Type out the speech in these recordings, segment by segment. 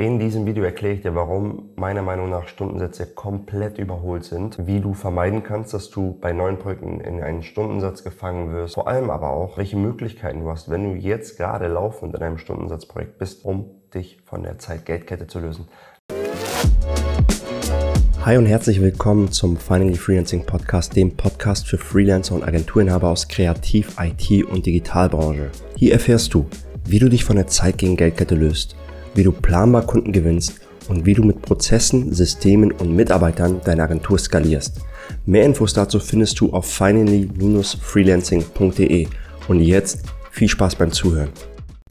In diesem Video erkläre ich dir, warum meiner Meinung nach Stundensätze komplett überholt sind, wie du vermeiden kannst, dass du bei neuen Projekten in einen Stundensatz gefangen wirst, vor allem aber auch, welche Möglichkeiten du hast, wenn du jetzt gerade laufend in einem Stundensatzprojekt bist, um dich von der Zeit-Geldkette zu lösen. Hi und herzlich willkommen zum Finally Freelancing Podcast, dem Podcast für Freelancer und Agenturinhaber aus Kreativ-, IT- und Digitalbranche. Hier erfährst du, wie du dich von der Zeit gegen Geldkette löst wie du planbar Kunden gewinnst und wie du mit Prozessen, Systemen und Mitarbeitern deine Agentur skalierst. Mehr Infos dazu findest du auf finally-freelancing.de. Und jetzt viel Spaß beim Zuhören.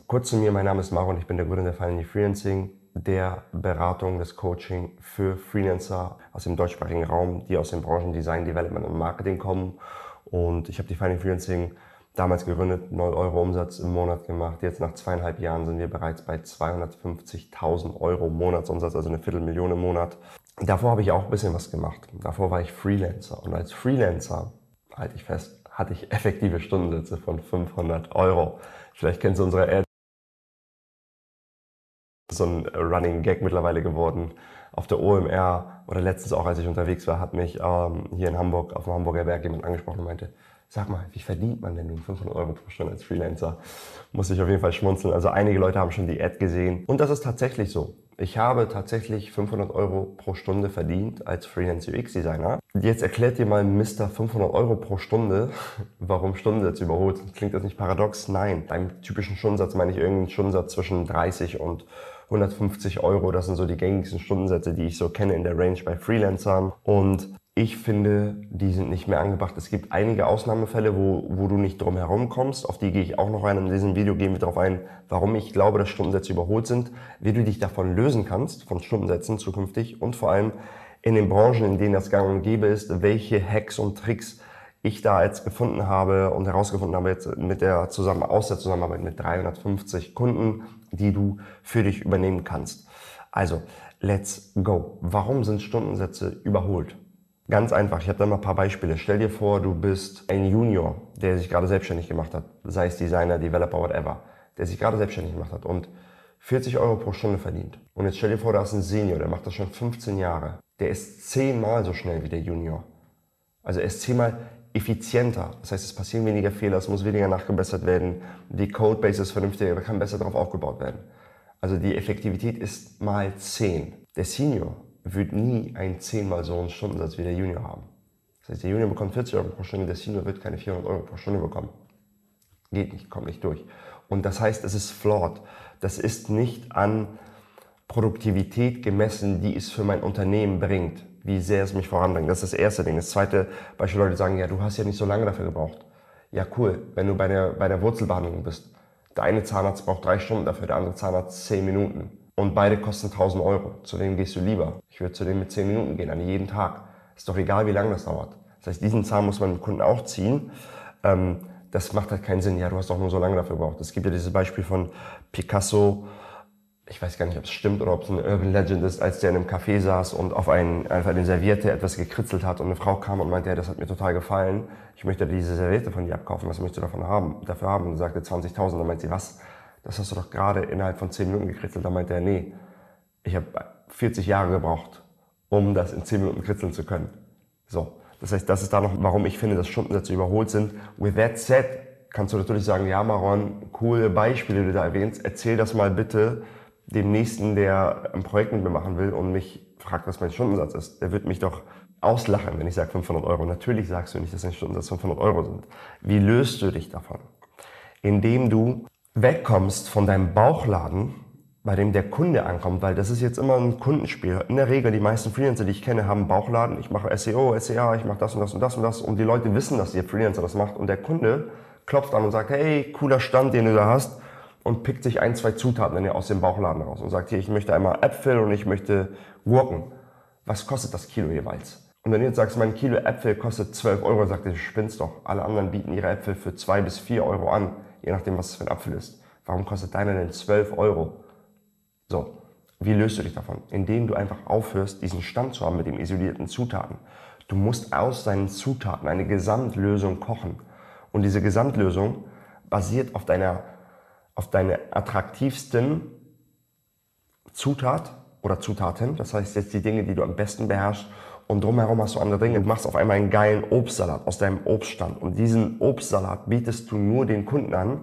Kurz zu mir, mein Name ist Maro und ich bin der Gründer der Finally Freelancing, der Beratung, des Coaching für Freelancer aus dem deutschsprachigen Raum, die aus den Branchen Design, Development und Marketing kommen. Und ich habe die Finally Freelancing damals gegründet, 0 Euro Umsatz im Monat gemacht. Jetzt nach zweieinhalb Jahren sind wir bereits bei 250.000 Euro Monatsumsatz, also eine Viertelmillion im Monat. Davor habe ich auch ein bisschen was gemacht. Davor war ich Freelancer. Und als Freelancer, halte ich fest, hatte ich effektive Stundensätze von 500 Euro. Vielleicht kennst du unsere Ad. So ein Running Gag mittlerweile geworden. Auf der OMR oder letztens auch, als ich unterwegs war, hat mich ähm, hier in Hamburg auf dem Hamburger Berg jemand angesprochen und meinte, sag mal, wie verdient man denn nun 500 Euro pro Stunde als Freelancer? Muss ich auf jeden Fall schmunzeln. Also einige Leute haben schon die Ad gesehen. Und das ist tatsächlich so. Ich habe tatsächlich 500 Euro pro Stunde verdient als Freelance UX Designer. Jetzt erklärt dir mal Mr. 500 Euro pro Stunde, warum Stundensätze überholt. Klingt das nicht paradox? Nein. Beim typischen Stundensatz meine ich irgendeinen Stundensatz zwischen 30 und 150 Euro. Das sind so die gängigsten Stundensätze, die ich so kenne in der Range bei Freelancern. Und ich finde, die sind nicht mehr angebracht. Es gibt einige Ausnahmefälle, wo, wo du nicht drum herum kommst. Auf die gehe ich auch noch rein. In diesem Video gehen wir darauf ein, warum ich glaube, dass Stundensätze überholt sind, wie du dich davon lösen kannst, von Stundensätzen zukünftig und vor allem in den Branchen, in denen das gang und gäbe ist, welche Hacks und Tricks ich da jetzt gefunden habe und herausgefunden habe jetzt mit der Zusammen aus der Zusammenarbeit mit 350 Kunden, die du für dich übernehmen kannst. Also, let's go. Warum sind Stundensätze überholt? Ganz einfach, ich habe da mal ein paar Beispiele. Stell dir vor, du bist ein Junior, der sich gerade selbstständig gemacht hat, sei es Designer, Developer, whatever, der sich gerade selbstständig gemacht hat und 40 Euro pro Stunde verdient. Und jetzt stell dir vor, da ist ein Senior, der macht das schon 15 Jahre. Der ist zehnmal so schnell wie der Junior. Also er ist zehnmal effizienter. Das heißt, es passieren weniger Fehler, es muss weniger nachgebessert werden, die Codebase ist vernünftiger, da kann besser darauf aufgebaut werden. Also die Effektivität ist mal 10. Der Senior wird nie einen zehnmal so einen Stundensatz wie der Junior haben. Das heißt, der Junior bekommt 40 Euro pro Stunde, der Senior wird keine 400 Euro pro Stunde bekommen. Geht nicht, kommt nicht durch. Und das heißt, es ist flawed. Das ist nicht an Produktivität gemessen, die es für mein Unternehmen bringt, wie sehr es mich voranbringt. Das ist das erste Ding. Das zweite Beispiel, Leute sagen, ja, du hast ja nicht so lange dafür gebraucht. Ja, cool, wenn du bei der, bei der Wurzelbehandlung bist. Der eine Zahnarzt braucht drei Stunden dafür, der andere Zahnarzt zehn Minuten und beide kosten 1000 Euro. Zu wem gehst du lieber? Ich würde zu dem mit 10 Minuten gehen, an jedem Tag. Ist doch egal, wie lange das dauert. Das heißt, diesen Zahn muss man dem Kunden auch ziehen. Ähm, das macht halt keinen Sinn. Ja, du hast doch nur so lange dafür gebraucht. Es gibt ja dieses Beispiel von Picasso. Ich weiß gar nicht, ob es stimmt oder ob es eine Urban Legend ist, als der in einem Café saß und auf einen, einfach eine Serviette etwas gekritzelt hat und eine Frau kam und meinte, ja, das hat mir total gefallen. Ich möchte diese Serviette von dir abkaufen. Was möchtest du davon haben? Dafür haben? Und sagte 20.000. Dann meinte sie, was? das hast du doch gerade innerhalb von 10 Minuten gekritzelt. Da meinte er, nee, ich habe 40 Jahre gebraucht, um das in 10 Minuten kritzeln zu können. So, das heißt, das ist da noch, warum ich finde, dass Stundensätze überholt sind. With that said, kannst du natürlich sagen, ja Maron, coole Beispiele, die du da erwähnst, erzähl das mal bitte dem Nächsten, der ein Projekt mit mir machen will und mich fragt, was mein Stundensatz ist. Der wird mich doch auslachen, wenn ich sage 500 Euro. Natürlich sagst du nicht, dass dein Stundensatz 500 Euro sind. Wie löst du dich davon? Indem du wegkommst von deinem Bauchladen, bei dem der Kunde ankommt, weil das ist jetzt immer ein Kundenspiel. In der Regel, die meisten Freelancer, die ich kenne, haben Bauchladen. Ich mache SEO, SEA, ich mache das und das und das und das. Und die Leute wissen, dass ihr Freelancer das macht. Und der Kunde klopft an und sagt, hey, cooler Stand, den du da hast. Und pickt sich ein, zwei Zutaten aus dem Bauchladen raus und sagt, hier, ich möchte einmal Äpfel und ich möchte Gurken. Was kostet das Kilo jeweils? Und wenn du jetzt sagst, mein Kilo Äpfel kostet 12 Euro, sagt er, spinnst doch. Alle anderen bieten ihre Äpfel für 2 bis 4 Euro an je nachdem, was es für ein Apfel ist. Warum kostet deiner denn 12 Euro? So, wie löst du dich davon? Indem du einfach aufhörst, diesen Stand zu haben mit den isolierten Zutaten. Du musst aus deinen Zutaten eine Gesamtlösung kochen. Und diese Gesamtlösung basiert auf deiner, auf deine attraktivsten Zutat oder Zutaten, das heißt jetzt die Dinge, die du am besten beherrschst und drumherum hast du andere Dinge. Du machst auf einmal einen geilen Obstsalat aus deinem Obststand und diesen Obstsalat bietest du nur den Kunden an,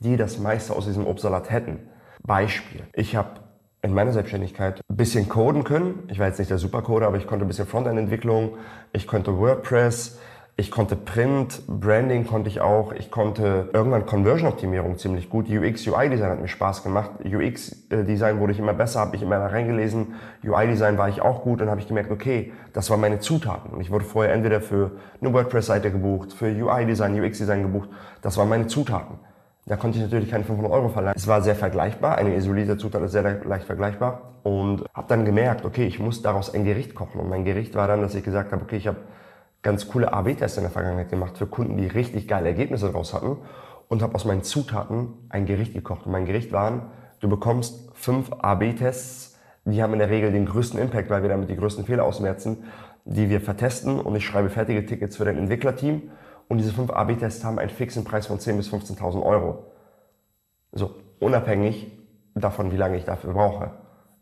die das meiste aus diesem Obstsalat hätten. Beispiel. Ich habe in meiner Selbstständigkeit ein bisschen coden können. Ich war jetzt nicht der Supercoder, aber ich konnte ein bisschen Frontend-Entwicklung. Ich konnte WordPress. Ich konnte Print, Branding konnte ich auch. Ich konnte irgendwann Conversion-Optimierung ziemlich gut. UX, UI-Design hat mir Spaß gemacht. UX-Design wurde ich immer besser, habe ich immer reingelesen. UI-Design war ich auch gut und habe ich gemerkt, okay, das waren meine Zutaten. Und ich wurde vorher entweder für eine WordPress-Seite gebucht, für UI-Design, UX-Design gebucht. Das waren meine Zutaten. Da konnte ich natürlich keine 500 Euro verlangen. Es war sehr vergleichbar, eine isolierte Zutat ist sehr leicht vergleichbar und habe dann gemerkt, okay, ich muss daraus ein Gericht kochen. Und mein Gericht war dann, dass ich gesagt habe, okay, ich habe ganz coole AB-Tests in der Vergangenheit gemacht für Kunden, die richtig geile Ergebnisse daraus hatten und habe aus meinen Zutaten ein Gericht gekocht. Und mein Gericht waren, du bekommst fünf AB-Tests, die haben in der Regel den größten Impact, weil wir damit die größten Fehler ausmerzen, die wir vertesten und ich schreibe fertige Tickets für dein Entwicklerteam und diese fünf AB-Tests haben einen fixen Preis von 10.000 bis 15.000 Euro. So, unabhängig davon, wie lange ich dafür brauche.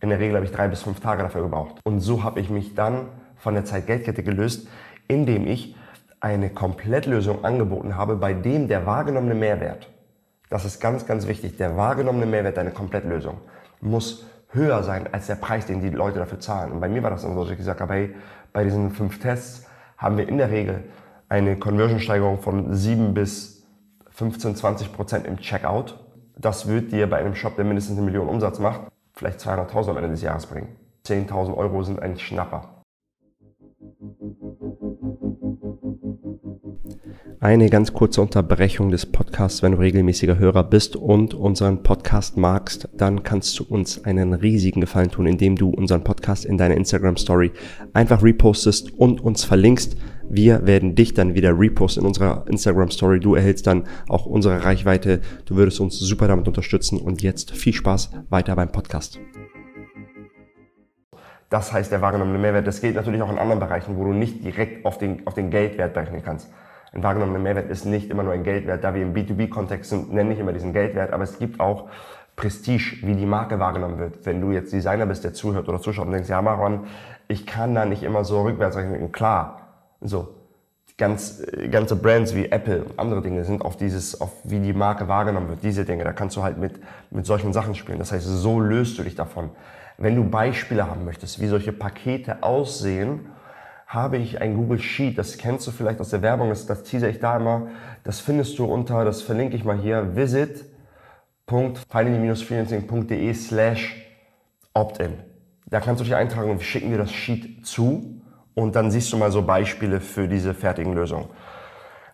In der Regel habe ich drei bis fünf Tage dafür gebraucht. Und so habe ich mich dann von der Zeit-Geld-Kette gelöst, indem ich eine Komplettlösung angeboten habe, bei dem der wahrgenommene Mehrwert, das ist ganz, ganz wichtig, der wahrgenommene Mehrwert deiner Komplettlösung muss höher sein als der Preis, den die Leute dafür zahlen. Und bei mir war das dann so, dass ich gesagt habe, hey, bei diesen fünf Tests haben wir in der Regel eine Conversion-Steigerung von 7 bis 15, 20 Prozent im Checkout. Das wird dir bei einem Shop, der mindestens eine Million Umsatz macht, vielleicht 200.000 am Ende des Jahres bringen. 10.000 Euro sind ein Schnapper. Eine ganz kurze Unterbrechung des Podcasts, wenn du regelmäßiger Hörer bist und unseren Podcast magst, dann kannst du uns einen riesigen Gefallen tun, indem du unseren Podcast in deiner Instagram Story einfach repostest und uns verlinkst. Wir werden dich dann wieder reposten in unserer Instagram Story. Du erhältst dann auch unsere Reichweite. Du würdest uns super damit unterstützen. Und jetzt viel Spaß weiter beim Podcast. Das heißt der wahrgenommene Mehrwert. Das gilt natürlich auch in anderen Bereichen, wo du nicht direkt auf den, auf den Geldwert berechnen kannst. Ein wahrgenommener Mehrwert ist nicht immer nur ein Geldwert. Da wir im B2B-Kontext sind, nenne ich immer diesen Geldwert. Aber es gibt auch Prestige, wie die Marke wahrgenommen wird. Wenn du jetzt Designer bist, der zuhört oder zuschaut und denkst, ja Maron, ich kann da nicht immer so rückwärts rechnen. Klar, so. Ganz, ganze Brands wie Apple und andere Dinge sind auf dieses, auf wie die Marke wahrgenommen wird, diese Dinge. Da kannst du halt mit, mit solchen Sachen spielen. Das heißt, so löst du dich davon. Wenn du Beispiele haben möchtest, wie solche Pakete aussehen, habe ich ein Google Sheet. Das kennst du vielleicht aus der Werbung, das, das teaser ich da immer. Das findest du unter, das verlinke ich mal hier, visit.finally-freelancing.de slash opt-in. Da kannst du dich eintragen und schicken dir das Sheet zu und dann siehst du mal so Beispiele für diese fertigen Lösungen.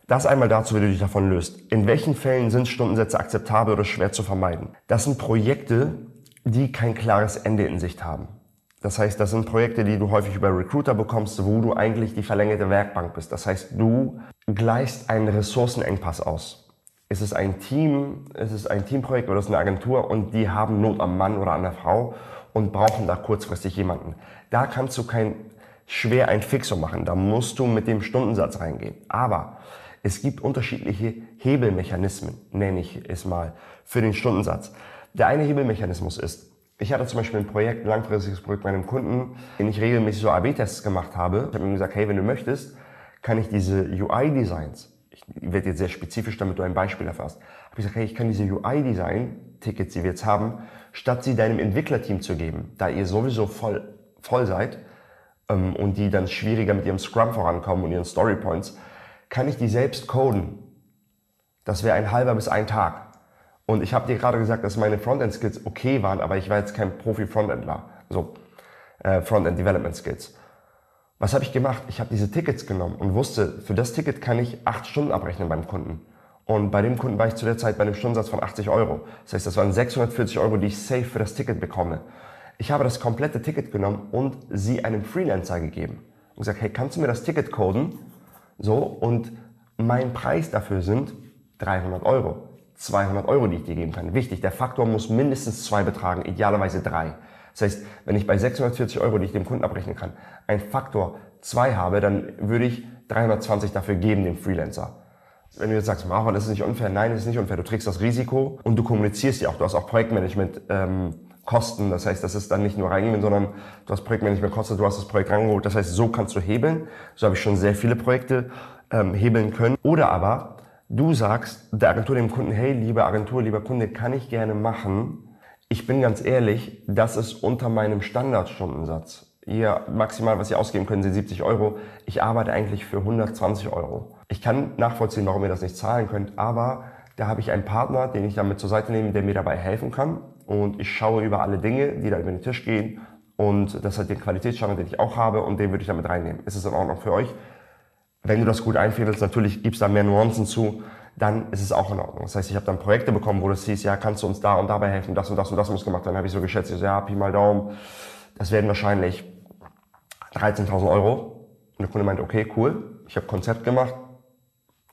Das einmal dazu, wie du dich davon löst. In welchen Fällen sind Stundensätze akzeptabel oder schwer zu vermeiden? Das sind Projekte, die kein klares Ende in Sicht haben. Das heißt, das sind Projekte, die du häufig über Recruiter bekommst, wo du eigentlich die verlängerte Werkbank bist. Das heißt, du gleichst einen Ressourcenengpass aus. Es ist ein Team, es ist ein Teamprojekt oder es ist eine Agentur und die haben Not am Mann oder an der Frau und brauchen da kurzfristig jemanden. Da kannst du kein schwer ein Fixum machen. Da musst du mit dem Stundensatz reingehen. Aber es gibt unterschiedliche Hebelmechanismen, nenne ich es mal, für den Stundensatz. Der eine Hebelmechanismus ist, ich hatte zum Beispiel ein Projekt, ein langfristiges Projekt bei einem Kunden, den ich regelmäßig so AB-Tests gemacht habe. Ich habe ihm gesagt, hey, wenn du möchtest, kann ich diese UI-Designs, ich werde jetzt sehr spezifisch, damit du ein Beispiel erfasst, habe ich gesagt, hey, ich kann diese UI-Design-Tickets, die wir jetzt haben, statt sie deinem Entwicklerteam zu geben, da ihr sowieso voll, voll seid, ähm, und die dann schwieriger mit ihrem Scrum vorankommen und ihren Storypoints, kann ich die selbst coden. Das wäre ein halber bis ein Tag. Und ich habe dir gerade gesagt, dass meine Frontend-Skills okay waren, aber ich war jetzt kein Profi-Frontendler. So, äh, Frontend-Development-Skills. Was habe ich gemacht? Ich habe diese Tickets genommen und wusste, für das Ticket kann ich acht Stunden abrechnen beim Kunden. Und bei dem Kunden war ich zu der Zeit bei einem Stundensatz von 80 Euro. Das heißt, das waren 640 Euro, die ich safe für das Ticket bekomme. Ich habe das komplette Ticket genommen und sie einem Freelancer gegeben. Und gesagt, hey, kannst du mir das Ticket coden? So, und mein Preis dafür sind 300 Euro. 200 Euro, die ich dir geben kann. Wichtig, der Faktor muss mindestens zwei betragen, idealerweise drei. Das heißt, wenn ich bei 640 Euro, die ich dem Kunden abrechnen kann, einen Faktor zwei habe, dann würde ich 320 dafür geben, dem Freelancer. Wenn du jetzt sagst, Marvin, das ist nicht unfair, nein, das ist nicht unfair. Du trägst das Risiko und du kommunizierst ja auch. Du hast auch Projektmanagement ähm, Kosten. Das heißt, das ist dann nicht nur reingehen, sondern du hast Projektmanagement kostet, du hast das Projekt rangeholt. Das heißt, so kannst du hebeln. So habe ich schon sehr viele Projekte ähm, hebeln können. Oder aber du sagst der Agentur, dem Kunden, hey, liebe Agentur, lieber Kunde, kann ich gerne machen. Ich bin ganz ehrlich, das ist unter meinem Standardstundensatz. Ihr maximal, was ihr ausgeben können, sind 70 Euro. Ich arbeite eigentlich für 120 Euro. Ich kann nachvollziehen, warum ihr das nicht zahlen könnt, aber da habe ich einen Partner, den ich damit zur Seite nehme, der mir dabei helfen kann. Und ich schaue über alle Dinge, die da über den Tisch gehen. Und das hat den Qualitätsstandard, den ich auch habe, und den würde ich damit reinnehmen. Ist es in Ordnung für euch? Wenn du das gut einfädelst, natürlich gibst da mehr Nuancen zu, dann ist es auch in Ordnung. Das heißt, ich habe dann Projekte bekommen, wo das hieß, ja, kannst du uns da und dabei helfen, das und das und das muss gemacht werden. Habe ich so geschätzt, ich so, ja, Pi mal Daumen, das werden wahrscheinlich 13.000 Euro. Und der Kunde meint, okay, cool, ich habe Konzept gemacht,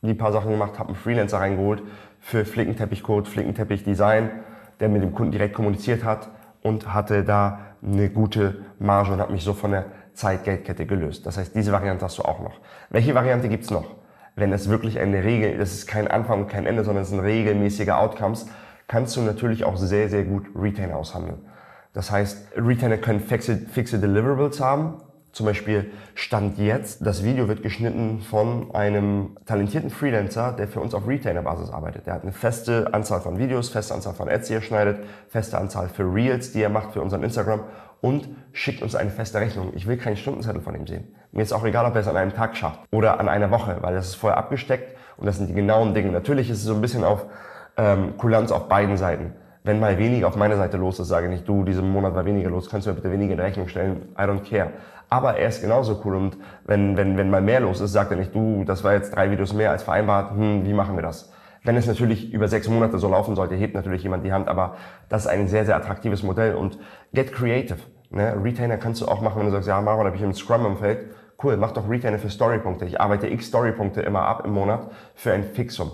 die paar Sachen gemacht, habe einen Freelancer reingeholt für Flickenteppichcode, Flickenteppich-Design, der mit dem Kunden direkt kommuniziert hat und hatte da eine gute Marge und hat mich so von der Zeit-Geldkette gelöst. Das heißt, diese Variante hast du auch noch. Welche Variante gibt's noch? Wenn es wirklich eine Regel, das ist kein Anfang und kein Ende, sondern es sind regelmäßige Outcomes, kannst du natürlich auch sehr, sehr gut Retainer aushandeln. Das heißt, Retainer können fixe, fixe Deliverables haben, zum Beispiel Stand jetzt, das Video wird geschnitten von einem talentierten Freelancer, der für uns auf Retainer-Basis arbeitet. Der hat eine feste Anzahl von Videos, feste Anzahl von Ads, die er schneidet, feste Anzahl für Reels, die er macht für unseren Instagram und schickt uns eine feste Rechnung. Ich will keinen Stundenzettel von ihm sehen. Mir ist auch egal, ob er es an einem Tag schafft oder an einer Woche, weil das ist vorher abgesteckt und das sind die genauen Dinge. Natürlich ist es so ein bisschen auf ähm, Kulanz auf beiden Seiten wenn mal weniger auf meiner Seite los ist, sage ich nicht, du, diesen Monat war weniger los, kannst du mir bitte weniger in Rechnung stellen, I don't care. Aber er ist genauso cool und wenn, wenn, wenn mal mehr los ist, sagt er nicht, du, das war jetzt drei Videos mehr als vereinbart, hm, wie machen wir das? Wenn es natürlich über sechs Monate so laufen sollte, hebt natürlich jemand die Hand, aber das ist ein sehr, sehr attraktives Modell und get creative. Ne? Retainer kannst du auch machen, wenn du sagst, ja, Maron, habe ich im Scrum-Umfeld, cool, mach doch Retainer für Storypunkte. Ich arbeite x Storypunkte immer ab im Monat für ein Fixum.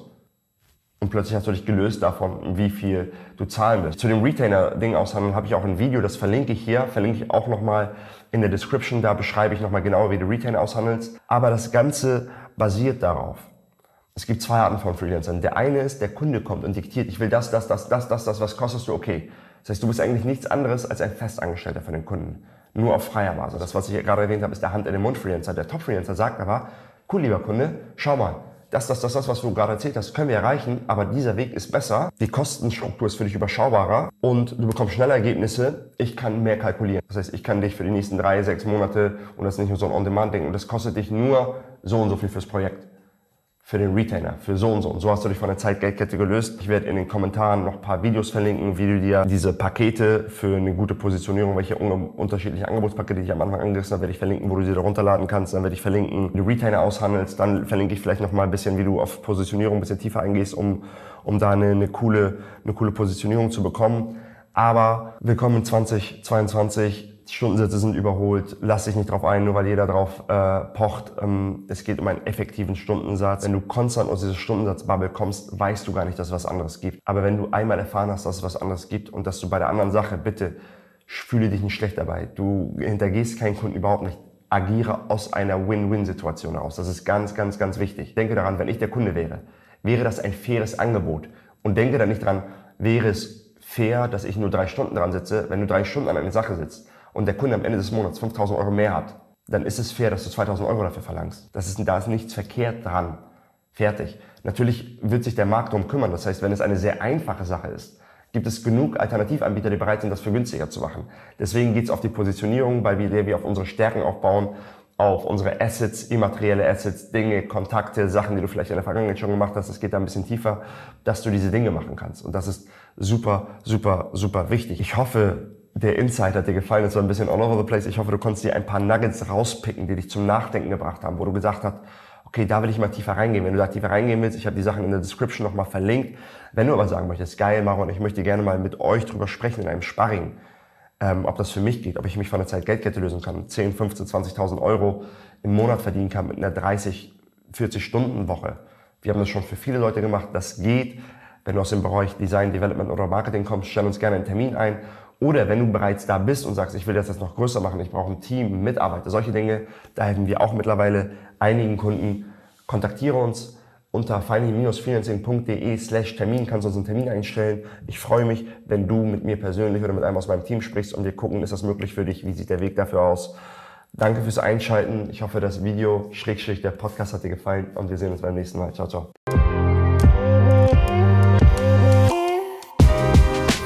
Und plötzlich hast du dich gelöst davon, wie viel du zahlen willst. Zu dem Retainer-Ding aushandeln habe ich auch ein Video, das verlinke ich hier, verlinke ich auch nochmal in der Description. Da beschreibe ich nochmal genau, wie du Retainer aushandelst. Aber das Ganze basiert darauf. Es gibt zwei Arten von Freelancern. Der eine ist, der Kunde kommt und diktiert, ich will das, das, das, das, das, das, was kostest du? Okay. Das heißt, du bist eigentlich nichts anderes als ein Festangestellter für den Kunden. Nur auf freier Basis. Das, was ich gerade erwähnt habe, ist der Hand in den Mund Freelancer. Der Top Freelancer sagt aber, cool, lieber Kunde, schau mal, das, das, das, das, was du gerade erzählt hast, können wir erreichen, aber dieser Weg ist besser. Die Kostenstruktur ist für dich überschaubarer und du bekommst schneller Ergebnisse. Ich kann mehr kalkulieren. Das heißt, ich kann dich für die nächsten drei, sechs Monate und das ist nicht nur so ein On-Demand-Ding und das kostet dich nur so und so viel fürs Projekt für den Retainer, für so und so. Und so hast du dich von der Zeitgeldkette gelöst. Ich werde in den Kommentaren noch ein paar Videos verlinken, wie du dir diese Pakete für eine gute Positionierung, welche unterschiedliche Angebotspakete, ich am Anfang angerissen habe, werde ich verlinken, wo du sie da runterladen kannst. Dann werde ich verlinken, wie du Retainer aushandelst. Dann verlinke ich vielleicht noch mal ein bisschen, wie du auf Positionierung ein bisschen tiefer eingehst, um, um da eine, eine, coole, eine coole Positionierung zu bekommen. Aber willkommen in 2022 die Stundensätze sind überholt, lass dich nicht drauf ein, nur weil jeder drauf äh, pocht. Ähm, es geht um einen effektiven Stundensatz. Wenn du konstant aus dieser Stundensatzbubble kommst, weißt du gar nicht, dass es was anderes gibt. Aber wenn du einmal erfahren hast, dass es was anderes gibt und dass du bei der anderen Sache, bitte, fühle dich nicht schlecht dabei. Du hintergehst keinen Kunden überhaupt nicht. Agiere aus einer Win-Win-Situation heraus. Das ist ganz, ganz, ganz wichtig. Denke daran, wenn ich der Kunde wäre, wäre das ein faires Angebot. Und denke da nicht dran, wäre es fair, dass ich nur drei Stunden dran sitze, wenn du drei Stunden an einer Sache sitzt und der Kunde am Ende des Monats 5000 Euro mehr hat, dann ist es fair, dass du 2000 Euro dafür verlangst. Das ist, da ist nichts verkehrt dran. Fertig. Natürlich wird sich der Markt darum kümmern. Das heißt, wenn es eine sehr einfache Sache ist, gibt es genug Alternativanbieter, die bereit sind, das für günstiger zu machen. Deswegen geht es auf die Positionierung, weil wir, wir auf unsere Stärken aufbauen, auf unsere Assets, immaterielle Assets, Dinge, Kontakte, Sachen, die du vielleicht in der Vergangenheit schon gemacht hast. Es geht da ein bisschen tiefer, dass du diese Dinge machen kannst. Und das ist super, super, super wichtig. Ich hoffe, der Insight hat dir gefallen. Es war ein bisschen all over the place. Ich hoffe, du konntest dir ein paar Nuggets rauspicken, die dich zum Nachdenken gebracht haben, wo du gesagt hast, okay, da will ich mal tiefer reingehen. Wenn du da tiefer reingehen willst, ich habe die Sachen in der Description nochmal verlinkt. Wenn du aber sagen möchtest, geil, Maron, ich möchte gerne mal mit euch drüber sprechen in einem Sparring, ähm, ob das für mich geht, ob ich mich von der Zeit-Geldkette lösen kann, 10, 15, 20.000 Euro im Monat verdienen kann mit einer 30, 40 Stunden Woche. Wir haben das schon für viele Leute gemacht. Das geht. Wenn du aus dem Bereich Design, Development oder Marketing kommst, stell uns gerne einen Termin ein oder wenn du bereits da bist und sagst, ich will das jetzt noch größer machen, ich brauche ein Team, Mitarbeiter, solche Dinge, da helfen wir auch mittlerweile einigen Kunden. Kontaktiere uns unter finally-freelancing.de slash Termin kannst uns einen Termin einstellen. Ich freue mich, wenn du mit mir persönlich oder mit einem aus meinem Team sprichst und wir gucken, ist das möglich für dich? Wie sieht der Weg dafür aus? Danke fürs Einschalten. Ich hoffe, das Video, Schrägstrich, der Podcast hat dir gefallen und wir sehen uns beim nächsten Mal. Ciao, ciao.